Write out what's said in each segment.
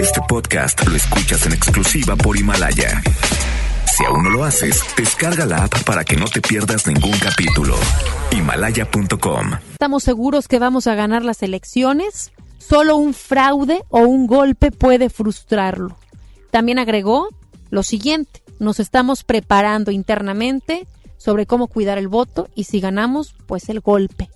Este podcast lo escuchas en exclusiva por Himalaya. Si aún no lo haces, descarga la app para que no te pierdas ningún capítulo. Himalaya.com. ¿Estamos seguros que vamos a ganar las elecciones? Solo un fraude o un golpe puede frustrarlo. También agregó lo siguiente, nos estamos preparando internamente sobre cómo cuidar el voto y si ganamos, pues el golpe.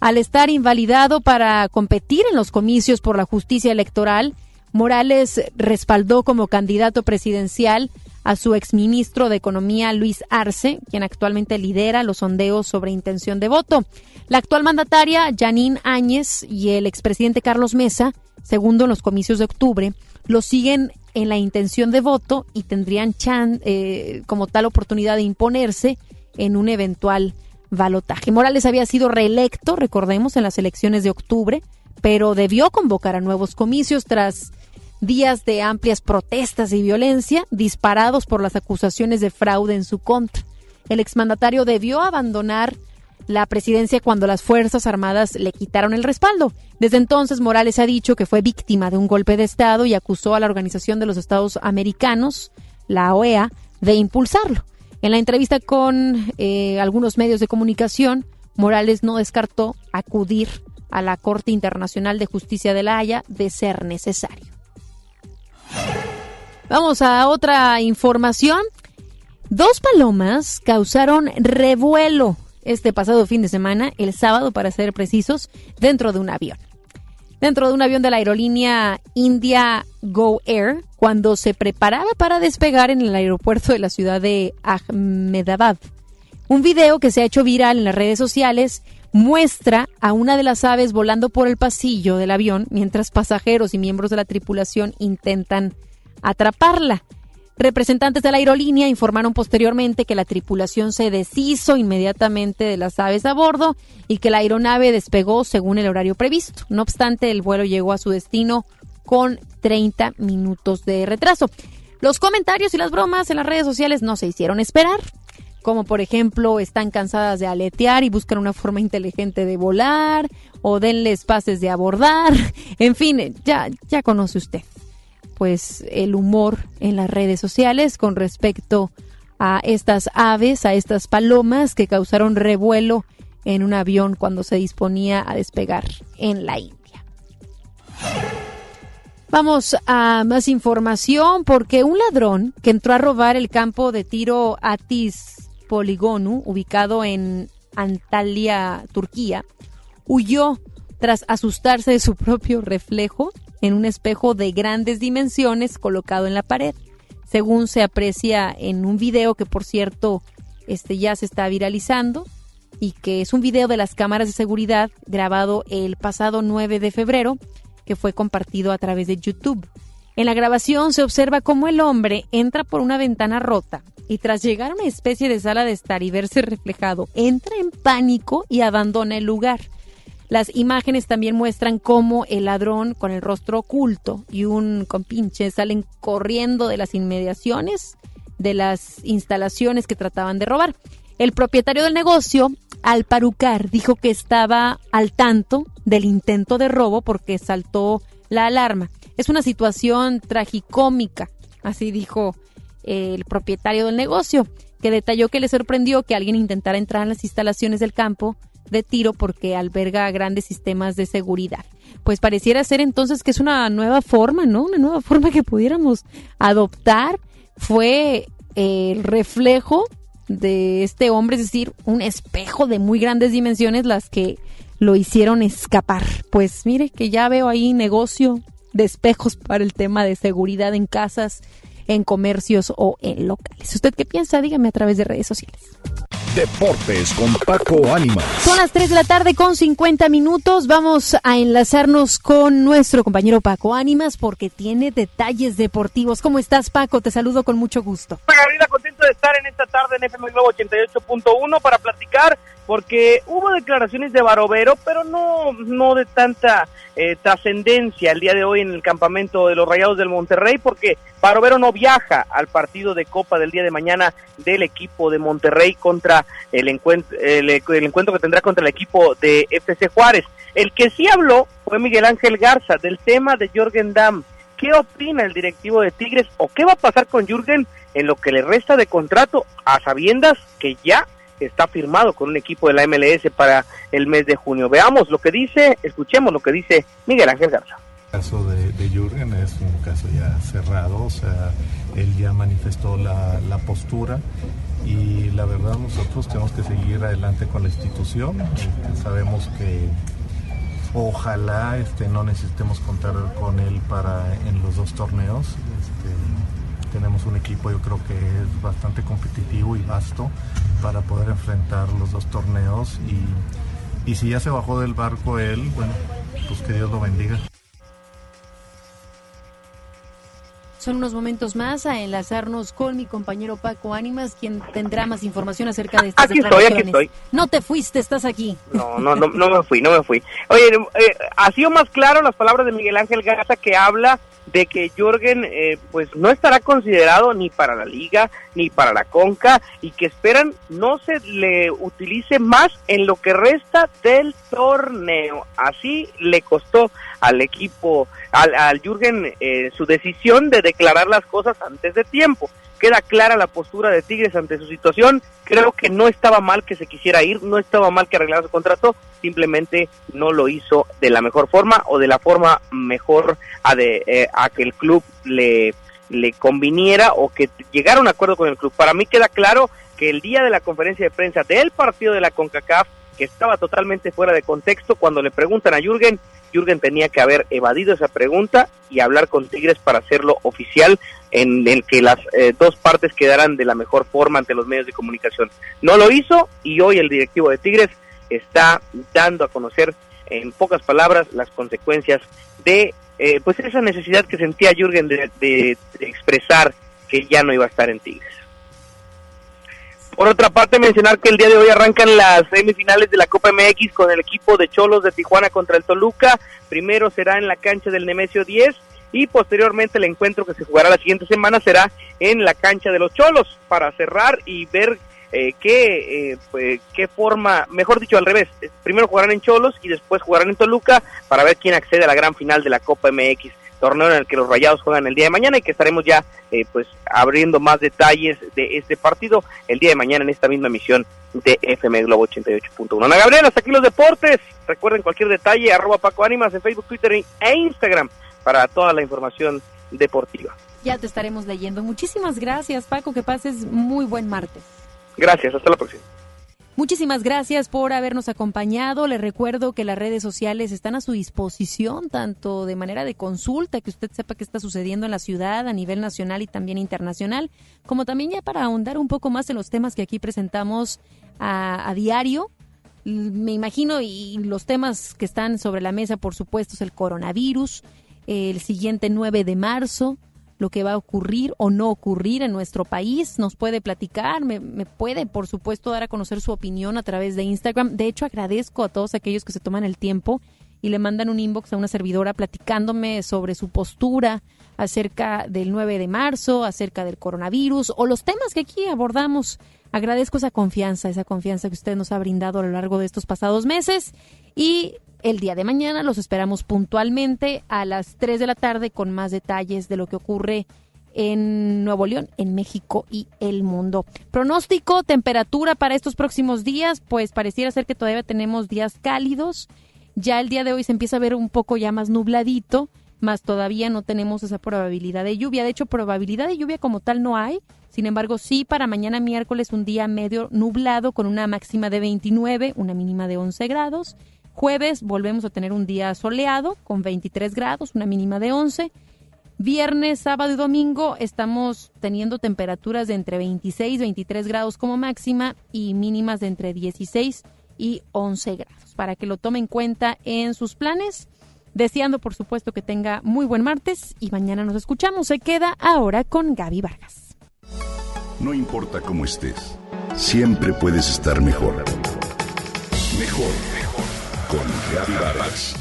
Al estar invalidado para competir en los comicios por la justicia electoral, Morales respaldó como candidato presidencial a su exministro de Economía Luis Arce, quien actualmente lidera los sondeos sobre intención de voto. La actual mandataria Janine Áñez y el expresidente Carlos Mesa, segundo en los comicios de octubre, lo siguen en la intención de voto y tendrían chan, eh, como tal oportunidad de imponerse en un eventual balotaje. Morales había sido reelecto, recordemos, en las elecciones de octubre, pero debió convocar a nuevos comicios tras días de amplias protestas y violencia disparados por las acusaciones de fraude en su contra. El exmandatario debió abandonar la presidencia cuando las Fuerzas Armadas le quitaron el respaldo. Desde entonces, Morales ha dicho que fue víctima de un golpe de Estado y acusó a la Organización de los Estados Americanos, la OEA, de impulsarlo. En la entrevista con eh, algunos medios de comunicación, Morales no descartó acudir a la Corte Internacional de Justicia de la Haya de ser necesario. Vamos a otra información. Dos palomas causaron revuelo este pasado fin de semana, el sábado para ser precisos, dentro de un avión. Dentro de un avión de la aerolínea India Go Air, cuando se preparaba para despegar en el aeropuerto de la ciudad de Ahmedabad. Un video que se ha hecho viral en las redes sociales muestra a una de las aves volando por el pasillo del avión mientras pasajeros y miembros de la tripulación intentan atraparla. Representantes de la aerolínea informaron posteriormente que la tripulación se deshizo inmediatamente de las aves a bordo y que la aeronave despegó según el horario previsto. No obstante, el vuelo llegó a su destino con 30 minutos de retraso. Los comentarios y las bromas en las redes sociales no se hicieron esperar, como por ejemplo están cansadas de aletear y buscan una forma inteligente de volar o denles pases de abordar. En fin, ya, ya conoce usted pues el humor en las redes sociales con respecto a estas aves, a estas palomas que causaron revuelo en un avión cuando se disponía a despegar en la India. Vamos a más información porque un ladrón que entró a robar el campo de tiro Atis Poligonu, ubicado en Antalya, Turquía, huyó tras asustarse de su propio reflejo en un espejo de grandes dimensiones colocado en la pared, según se aprecia en un video que por cierto este ya se está viralizando y que es un video de las cámaras de seguridad grabado el pasado 9 de febrero que fue compartido a través de YouTube. En la grabación se observa cómo el hombre entra por una ventana rota y tras llegar a una especie de sala de estar y verse reflejado, entra en pánico y abandona el lugar. Las imágenes también muestran cómo el ladrón con el rostro oculto y un compinche salen corriendo de las inmediaciones de las instalaciones que trataban de robar. El propietario del negocio, Alparucar, dijo que estaba al tanto del intento de robo porque saltó la alarma. Es una situación tragicómica, así dijo el propietario del negocio, que detalló que le sorprendió que alguien intentara entrar en las instalaciones del campo de tiro porque alberga grandes sistemas de seguridad. Pues pareciera ser entonces que es una nueva forma, ¿no? Una nueva forma que pudiéramos adoptar. Fue el reflejo de este hombre, es decir, un espejo de muy grandes dimensiones las que lo hicieron escapar. Pues mire que ya veo ahí negocio de espejos para el tema de seguridad en casas, en comercios o en locales. ¿Usted qué piensa? Dígame a través de redes sociales. Deportes con Paco Ánimas. Son las 3 de la tarde con 50 minutos. Vamos a enlazarnos con nuestro compañero Paco Ánimas porque tiene detalles deportivos. ¿Cómo estás, Paco? Te saludo con mucho gusto. Gabriela, contento de estar en esta tarde en FM Globo 88.1 para platicar porque hubo declaraciones de Barovero, pero no, no de tanta eh, trascendencia el día de hoy en el campamento de los Rayados del Monterrey, porque Barovero no viaja al partido de Copa del día de mañana del equipo de Monterrey contra el encuentro, el, encuentro que tendrá contra el equipo de FC Juárez. El que sí habló fue Miguel Ángel Garza del tema de Jorgen Damm qué opina el directivo de Tigres o qué va a pasar con Jürgen en lo que le resta de contrato a sabiendas que ya está firmado con un equipo de la MLS para el mes de junio. Veamos lo que dice, escuchemos lo que dice Miguel Ángel Garza. El caso de, de Jürgen es un caso ya cerrado, o sea, él ya manifestó la, la postura y la verdad nosotros tenemos que seguir adelante con la institución. Este, sabemos que ojalá este, no necesitemos contar con él para en los dos torneos. Este, tenemos un equipo yo creo que es bastante competitivo y vasto para poder enfrentar los dos torneos y, y si ya se bajó del barco él, bueno, pues que Dios lo bendiga. Son unos momentos más a enlazarnos con mi compañero Paco Ánimas, quien tendrá más información acerca de estas Aquí estoy, aquí estoy. No te fuiste, estás aquí. No, no, no, no me fui, no me fui. Oye, eh, ha sido más claro las palabras de Miguel Ángel Garza que habla de que Jürgen eh, pues no estará considerado ni para la liga ni para la conca y que esperan no se le utilice más en lo que resta del torneo. Así le costó al equipo al, al Jürgen eh, su decisión de declarar las cosas antes de tiempo queda clara la postura de Tigres ante su situación. Creo que no estaba mal que se quisiera ir, no estaba mal que arreglara su contrato, simplemente no lo hizo de la mejor forma o de la forma mejor a, de, eh, a que el club le, le conviniera o que llegara a un acuerdo con el club. Para mí queda claro que el día de la conferencia de prensa del partido de la CONCACAF, que estaba totalmente fuera de contexto, cuando le preguntan a Jürgen, Jürgen tenía que haber evadido esa pregunta y hablar con Tigres para hacerlo oficial en el que las eh, dos partes quedaran de la mejor forma ante los medios de comunicación. No lo hizo y hoy el directivo de Tigres está dando a conocer en pocas palabras las consecuencias de eh, pues esa necesidad que sentía Jürgen de, expresar que ya no iba a estar en Tigres. Por otra parte, mencionar que el día de hoy arrancan las semifinales de la Copa MX con el equipo de Cholos de Tijuana contra el Toluca. Primero será en la cancha del Nemesio 10 y posteriormente el encuentro que se jugará la siguiente semana será en la cancha de los Cholos. Para cerrar y ver eh, qué, eh, pues, qué forma, mejor dicho al revés, primero jugarán en Cholos y después jugarán en Toluca para ver quién accede a la gran final de la Copa MX torneo en el que los Rayados juegan el día de mañana y que estaremos ya eh, pues abriendo más detalles de este partido el día de mañana en esta misma emisión de FM Globo 88.1. Ana Gabriel, hasta aquí los deportes. Recuerden cualquier detalle, arroba Paco Ánimas en Facebook, Twitter e Instagram para toda la información deportiva. Ya te estaremos leyendo. Muchísimas gracias, Paco. Que pases muy buen martes. Gracias, hasta la próxima. Muchísimas gracias por habernos acompañado. Les recuerdo que las redes sociales están a su disposición, tanto de manera de consulta, que usted sepa qué está sucediendo en la ciudad a nivel nacional y también internacional, como también ya para ahondar un poco más en los temas que aquí presentamos a, a diario. Me imagino, y los temas que están sobre la mesa, por supuesto, es el coronavirus, el siguiente 9 de marzo, lo que va a ocurrir o no ocurrir en nuestro país. Nos puede platicar, me, puede, por supuesto, dar a conocer su opinión a través de Instagram. De hecho, agradezco a todos aquellos que se toman el tiempo y le mandan un inbox a una servidora platicándome sobre su postura acerca del 9 de marzo, acerca del coronavirus o los temas que aquí abordamos. Agradezco esa confianza, esa confianza que usted nos ha brindado a lo largo de estos pasados meses y el día de mañana los esperamos puntualmente a las 3 de la tarde con más detalles de lo que ocurre en Nuevo León, en México y el mundo. Pronóstico, temperatura para estos próximos días, pues pareciera ser que todavía tenemos días cálidos. Ya el día de hoy se empieza a ver un poco ya más nubladito, más todavía no tenemos esa probabilidad de lluvia. De hecho, probabilidad de lluvia como tal no hay. Sin embargo, sí para mañana miércoles un día medio nublado con una máxima de 29, una mínima de 11 grados Jueves volvemos a tener un día soleado con 23 grados, una mínima de 11. Viernes, sábado y domingo estamos teniendo temperaturas de entre 26 y 23 grados como máxima y mínimas de entre 16 y 11 grados. Para que lo tome en cuenta en sus planes. Deseando, por supuesto, que tenga muy buen martes y mañana nos escuchamos. Se queda ahora con Gaby Vargas. No importa cómo estés, siempre puedes estar mejor. Mejor, mejor con Gaby Vargas.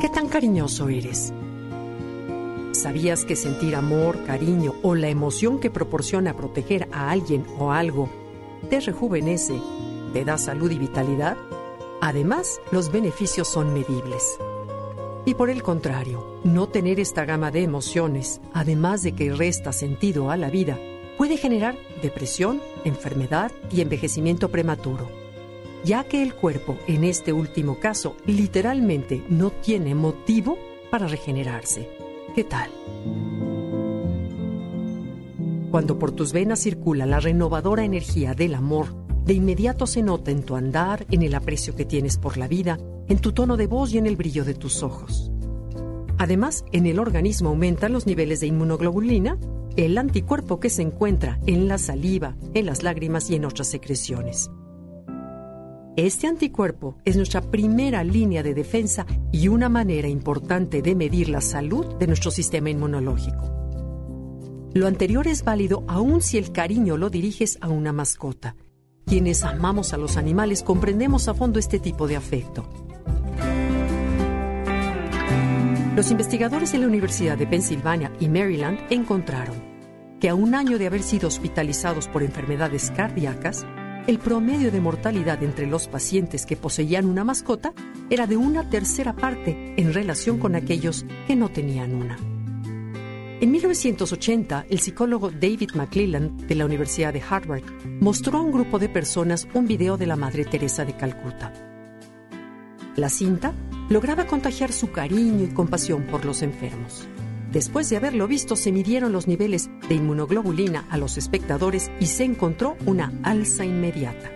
¿Qué tan cariñoso eres? ¿Sabías que sentir amor, cariño o la emoción que proporciona proteger a alguien o algo te rejuvenece, te da salud y vitalidad? Además, los beneficios son medibles. Y por el contrario, no tener esta gama de emociones, además de que resta sentido a la vida, puede generar depresión, enfermedad y envejecimiento prematuro, ya que el cuerpo, en este último caso, literalmente no tiene motivo para regenerarse. ¿Qué tal? Cuando por tus venas circula la renovadora energía del amor, de inmediato se nota en tu andar, en el aprecio que tienes por la vida, en tu tono de voz y en el brillo de tus ojos. Además, en el organismo aumentan los niveles de inmunoglobulina, el anticuerpo que se encuentra en la saliva, en las lágrimas y en otras secreciones. Este anticuerpo es nuestra primera línea de defensa y una manera importante de medir la salud de nuestro sistema inmunológico. Lo anterior es válido aun si el cariño lo diriges a una mascota. Quienes amamos a los animales comprendemos a fondo este tipo de afecto. Los investigadores de la Universidad de Pensilvania y Maryland encontraron que a un año de haber sido hospitalizados por enfermedades cardíacas, el promedio de mortalidad entre los pacientes que poseían una mascota era de una tercera parte en relación con aquellos que no tenían una. En 1980, el psicólogo David McClelland de la Universidad de Harvard mostró a un grupo de personas un video de la Madre Teresa de Calcuta. La cinta lograba contagiar su cariño y compasión por los enfermos. Después de haberlo visto, se midieron los niveles de inmunoglobulina a los espectadores y se encontró una alza inmediata.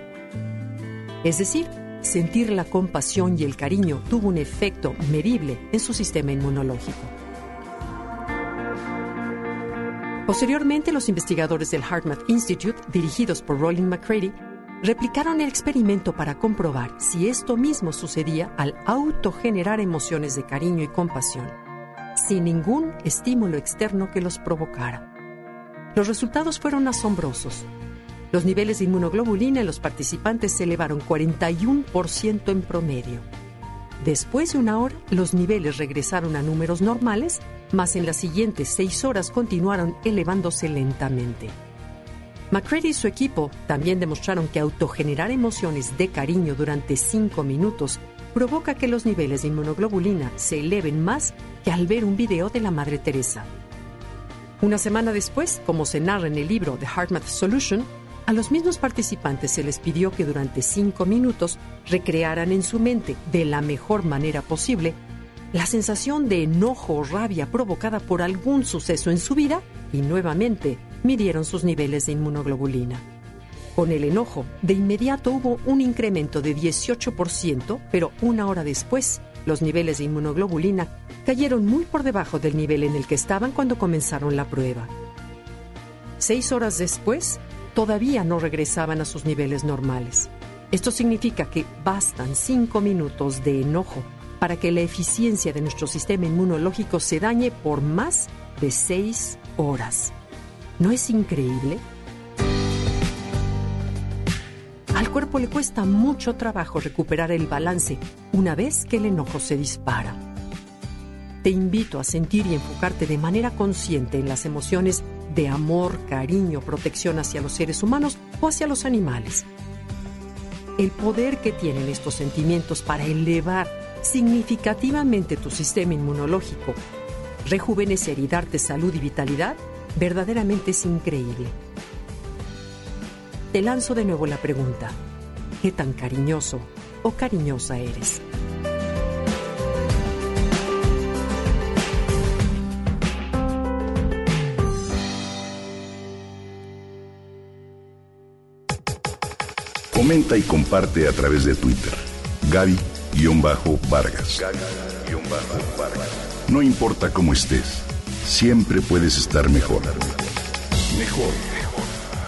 Es decir, sentir la compasión y el cariño tuvo un efecto medible en su sistema inmunológico. Posteriormente, los investigadores del HeartMath Institute, dirigidos por Roland McCready, replicaron el experimento para comprobar si esto mismo sucedía al autogenerar emociones de cariño y compasión, sin ningún estímulo externo que los provocara. Los resultados fueron asombrosos. Los niveles de inmunoglobulina en los participantes se elevaron 41% en promedio. Después de una hora, los niveles regresaron a números normales, mas en las siguientes seis horas continuaron elevándose lentamente. McCready y su equipo también demostraron que autogenerar emociones de cariño durante 5 minutos provoca que los niveles de inmunoglobulina se eleven más que al ver un video de la Madre Teresa. Una semana después, como se narra en el libro The HeartMath Solution, a los mismos participantes se les pidió que durante 5 minutos recrearan en su mente, de la mejor manera posible, la sensación de enojo o rabia provocada por algún suceso en su vida y nuevamente midieron sus niveles de inmunoglobulina. Con el enojo, de inmediato hubo un incremento de 18%, pero una hora después, los niveles de inmunoglobulina cayeron muy por debajo del nivel en el que estaban cuando comenzaron la prueba. Seis horas después, todavía no regresaban a sus niveles normales. Esto significa que bastan cinco minutos de enojo para que la eficiencia de nuestro sistema inmunológico se dañe por más de seis horas. ¿No es increíble? Al cuerpo le cuesta mucho trabajo recuperar el balance una vez que el enojo se dispara. Te invito a sentir y enfocarte de manera consciente en las emociones de amor, cariño, protección hacia los seres humanos o hacia los animales. El poder que tienen estos sentimientos para elevar significativamente tu sistema inmunológico, rejuvenecer y darte salud y vitalidad verdaderamente es increíble. Te lanzo de nuevo la pregunta, ¿qué tan cariñoso o cariñosa eres? Comenta y comparte a través de Twitter. Gaby-Vargas. No importa cómo estés siempre puedes estar mejor. Mejor, mejor.